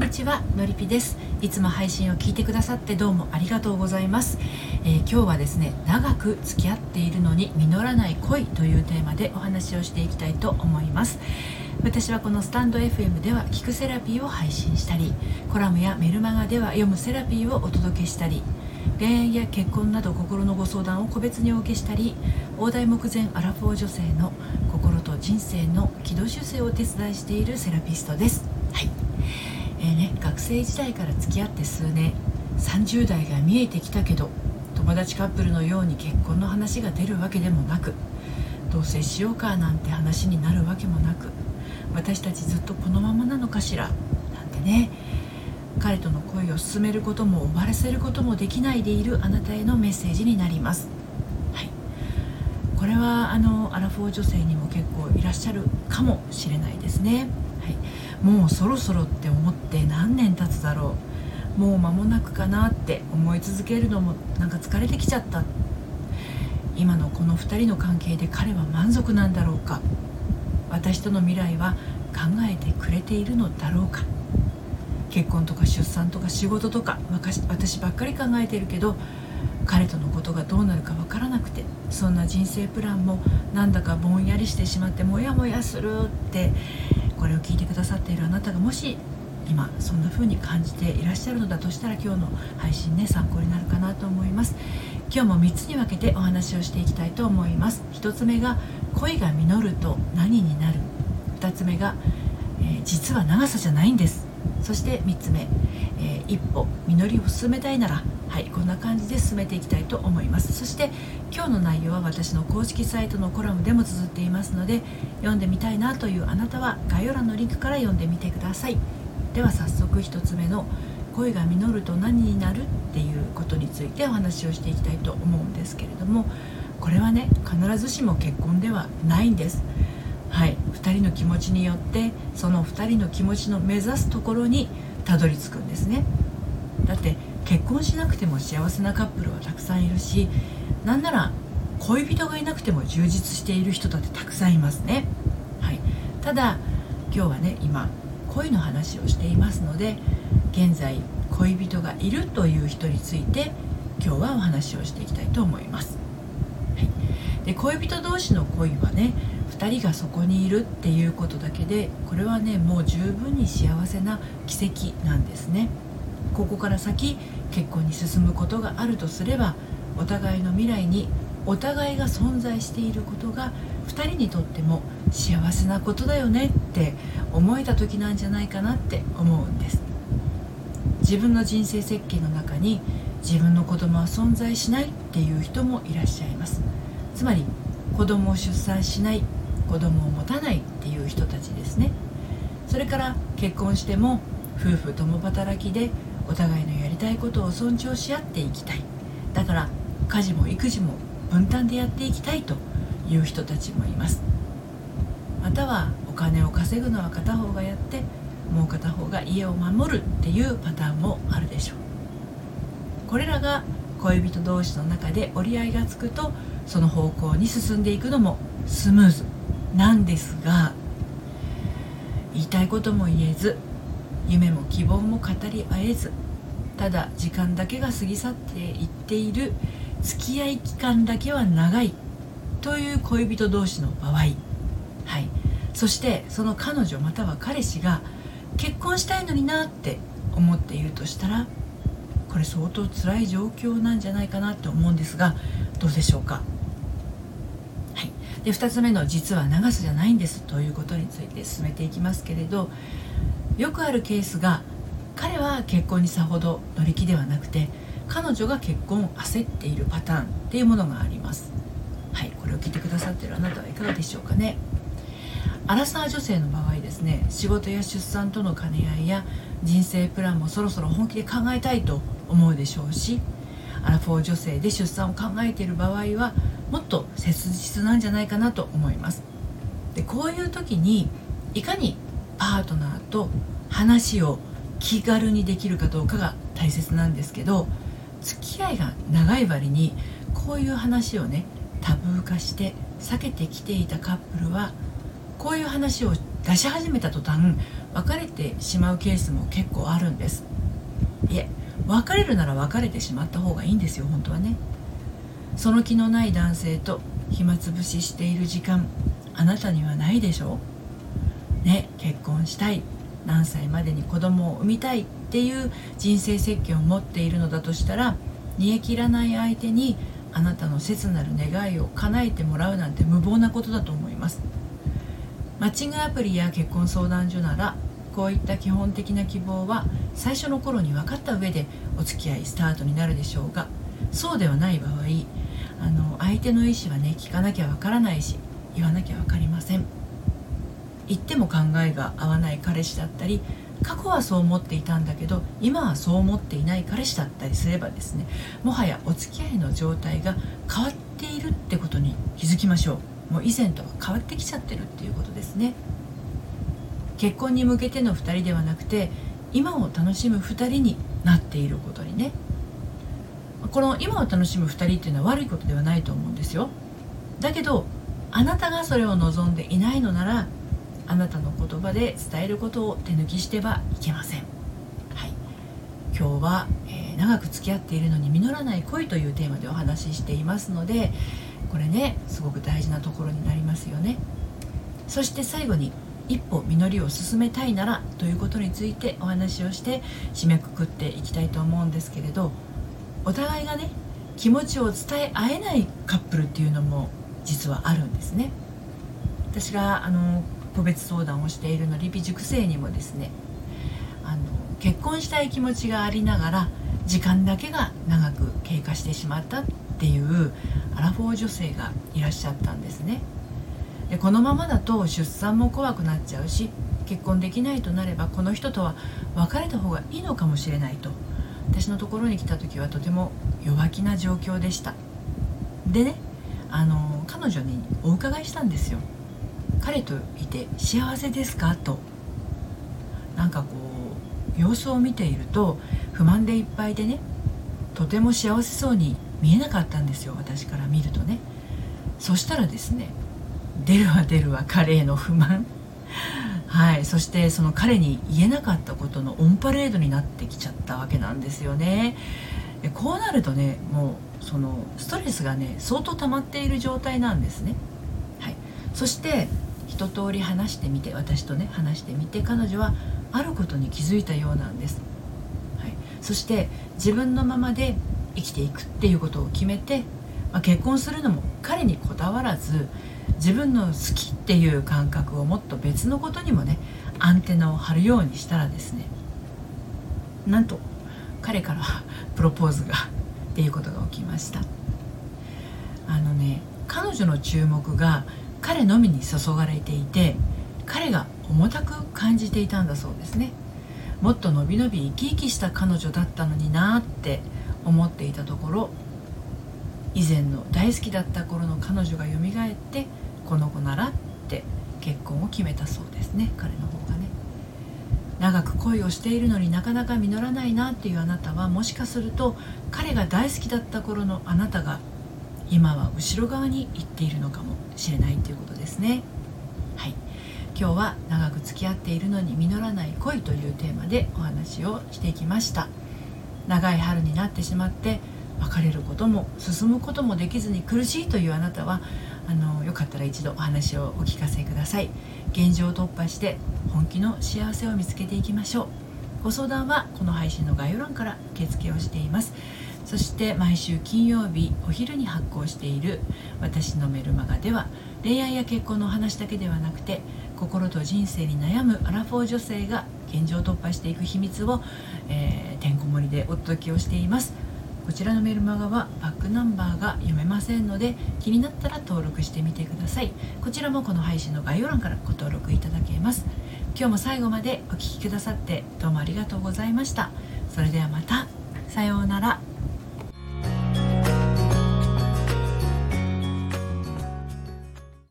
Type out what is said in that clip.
んにちはのりぴです。いつも配信を聞いてくださってどうもありがとうございます、えー、今日はですね長く付き合っているのに実らない恋というテーマでお話をしていきたいと思います。私はこのスタンド FM では聞くセラピーを配信したりコラムやメルマガでは読むセラピーをお届けしたり恋愛や結婚など心のご相談を個別にお受けしたり大台目前アラフォー女性の心と人生の軌道修正をお手伝いしているセラピストです。えーね、学生時代から付き合って数年30代が見えてきたけど友達カップルのように結婚の話が出るわけでもなく同棲しようかなんて話になるわけもなく私たちずっとこのままなのかしらなんてね彼との恋を進めることも終わらせることもできないでいるあなたへのメッセージになります、はい、これはあのアラフォー女性にも結構いらっしゃるかもしれないですね、はい、もうそろそろって思って何年経つだろう。もう間もなくかなって思い続けるのもなんか疲れてきちゃった。今のこの2人の関係で彼は満足なんだろうか。私との未来は考えてくれているのだろうか。結婚とか出産とか仕事とか私ばっかり考えてるけど彼とのことがどうなるか分からなくてそんな人生プランもなんだかぼんやりしてしまってモヤモヤするってこれを聞いてくださっているあなたがもし今そんな風に感じていらっしゃるのだとしたら今日の配信ね参考になるかなと思います。今日も3つに分けてお話をしていきたいと思います。1つ目が恋が実ると何になる？2つ目が、え、実は長さじゃないんです。そして3つ目、えー、一歩。実りを進めたいなら。はいこんな感じで進めていきたいと思います。そして今日の内容は私の公式サイトのコラムでも綴っていますので読んでみたいなというあなたは概要欄のリンクから読んでみてください。では早速1つ目の恋が実ると何になるっていうことについてお話をしていきたいと思うんですけれどもこれはね必ずしも結婚ではないんです。はい。2人の気持ちによってその2人の気持ちの目指すところにたどり着くんですね。だって結婚しなくても幸せなカップルはたくさんいるしなんなら恋人がいなくても充実している人だってたくさんいますね、はい、ただ今日はね今恋の話をしていますので現在恋人がいるという人について今日はお話をしていきたいと思います、はい、で恋人同士の恋はね2人がそこにいるっていうことだけでこれはねもう十分に幸せな奇跡なんですね。ここから先結婚に進むことがあるとすればお互いの未来にお互いが存在していることが2人にとっても幸せなことだよねって思えた時なんじゃないかなって思うんです。自分の人生設計の中に自分の子供は存在しないっていう人もいらっしゃいます。つまり子供を出産しない子供を持たないっていう人たちですね。それから結婚しても夫婦共働きでお互いのやりたいことを尊重し合っていきたい。だから家事も育児も分担でやっていきたいという人たちもいます。またはお金を稼ぐのは片方がやってもう片方が家を守るっていうパターンもあるでしょう。これらが恋人同士の中で折り合いがつくとその方向に進んでいくのもスムーズ。なんですが言いたいことも言えず夢も希望も語り合えずただ時間だけが過ぎ去っていっている付き合い期間だけは長いという恋人同士の場合、はい、そしてその彼女または彼氏が結婚したいのになって思っているとしたらこれ相当辛い状況なんじゃないかなって思うんですがどうでしょうか？で2つ目の実は長さじゃないんですということについて進めていきますけれどよくあるケースが彼は結婚にさほど乗り気ではなくて彼女が結婚を焦っているパターンっていうものがあります。はいこれを聞いてくださってるあなたはいかがでしょうかね。アラサー女性の場合ですね仕事や出産との兼ね合いや人生プランもそろそろ本気で考えたいと思うでしょうしアラフォー女性で出産を考えている場合はもっと切実なんじゃないかなと思います。でこういう時にいかにパートナーと話を気軽にできるかどうかが大切なんですけど付き合いが長い割にこういう話をねタブー化して避けてきていたカップルはこういう話を出し始めた途端別れてしまうケースも結構あるんです。いえ別れるなら別れてしまった方がいいんですよ本当はね。その気のない男性と暇つぶししている時間あなたにはないでしょう？ね結婚したい。何歳までに子供を産みたいっていう人生設計を持っているのだとしたら煮え切らない相手にあなたの切なる願いを叶えてもらうなんて無謀なことだと思います。マッチングアプリや結婚相談所ならこういった基本的な希望は最初の頃に分かった上でお付き合いスタートになるでしょうがそうではない場合あの相手の意思はね聞かなきゃ分からないし言わなきゃ分かりません。言っても考えが合わない彼氏だったり過去はそう思っていたんだけど今はそう思っていない彼氏だったりすればですねもはやお付き合いの状態が変わっているってことに気づきましょう。もう以前とは変わってきちゃってるっていうことですね。結婚に向けての2人ではなくて今を楽しむ2人になっていることにね。この今を楽しむ2人っていうのは悪いことではないと思うんですよ。だけどあなたがそれを望んでいないのならあなたの言葉で伝えることを手抜きしてはいけません、はい、今日は、えー、長く付き合っているのに実らない恋というテーマでお話ししていますのでこれねすごく大事なところになりますよね。そして最後に一歩実りを進めたいならということについてお話をして締めくくっていきたいと思うんですけれどお互いがね気持ちを伝え合えないカップルっていうのも実はあるんですね。私があの個別相談をしているのリピ塾生にもですねあの結婚したい気持ちがありながら時間だけが長く経過してしまったっていうアラフォー女性がいらっしゃったんですね。でこのままだと出産も怖くなっちゃうし結婚できないとなればこの人とは別れた方がいいのかもしれないと私のところに来た時はとても弱気な状況でした。でねあの彼女にお伺いしたんですよ。彼といて幸せですか？と。なんかこう様子を見ていると不満でいっぱいでねとても幸せそうに見えなかったんですよ。私から見るとね。そしたらですね出るわ出るわ彼への不満。はいそしてその彼に言えなかったことのオンパレードになってきちゃったわけなんですよね。こうなるとねもうそのストレスがね相当溜まっている状態なんですね。はい。そして一通り話してみて私とね話してみて彼女はあることに気づいたようなんです、はい、そして自分のままで生きていくっていうことを決めて、まあ、結婚するのも彼にこだわらず自分の好きっていう感覚をもっと別のことにもねアンテナを張るようにしたらですねなんと彼から プロポーズがっていうことが起きました。あのね彼女の注目が彼のみに注がれていて彼が重たく感じていたんだそうですね。もっとのびのび生き生きした彼女だったのになって思っていたところ以前の大好きだった頃の彼女が蘇ってこの子ならって結婚を決めたそうですね彼の方がね。長く恋をしているのになかなか実らないなっていうあなたはもしかすると彼が大好きだった頃のあなたが今は後ろ側に行っているのかもしれないということですね。はい。今日は長く付き合っているのに実らない恋というテーマでお話をしていきました。長い春になってしまって別れることも進むこともできずに苦しいというあなたはあのよかったら一度お話をお聞かせください。現状を突破して本気の幸せを見つけていきましょう。ご相談はこの配信の概要欄から受付をしています。そして毎週金曜日お昼に発行している私のメルマガでは恋愛や結婚の話だけではなくて心と人生に悩むアラフォー女性が現状を突破していく秘密を、えー、てんこ盛りでお届けをしています。こちらのメルマガはバックナンバーが読めませんので気になったら登録してみてください。こちらもこの配信の概要欄からご登録いただけます。今日も最後までお聴きくださってどうもありがとうございました。それではまた。さようなら。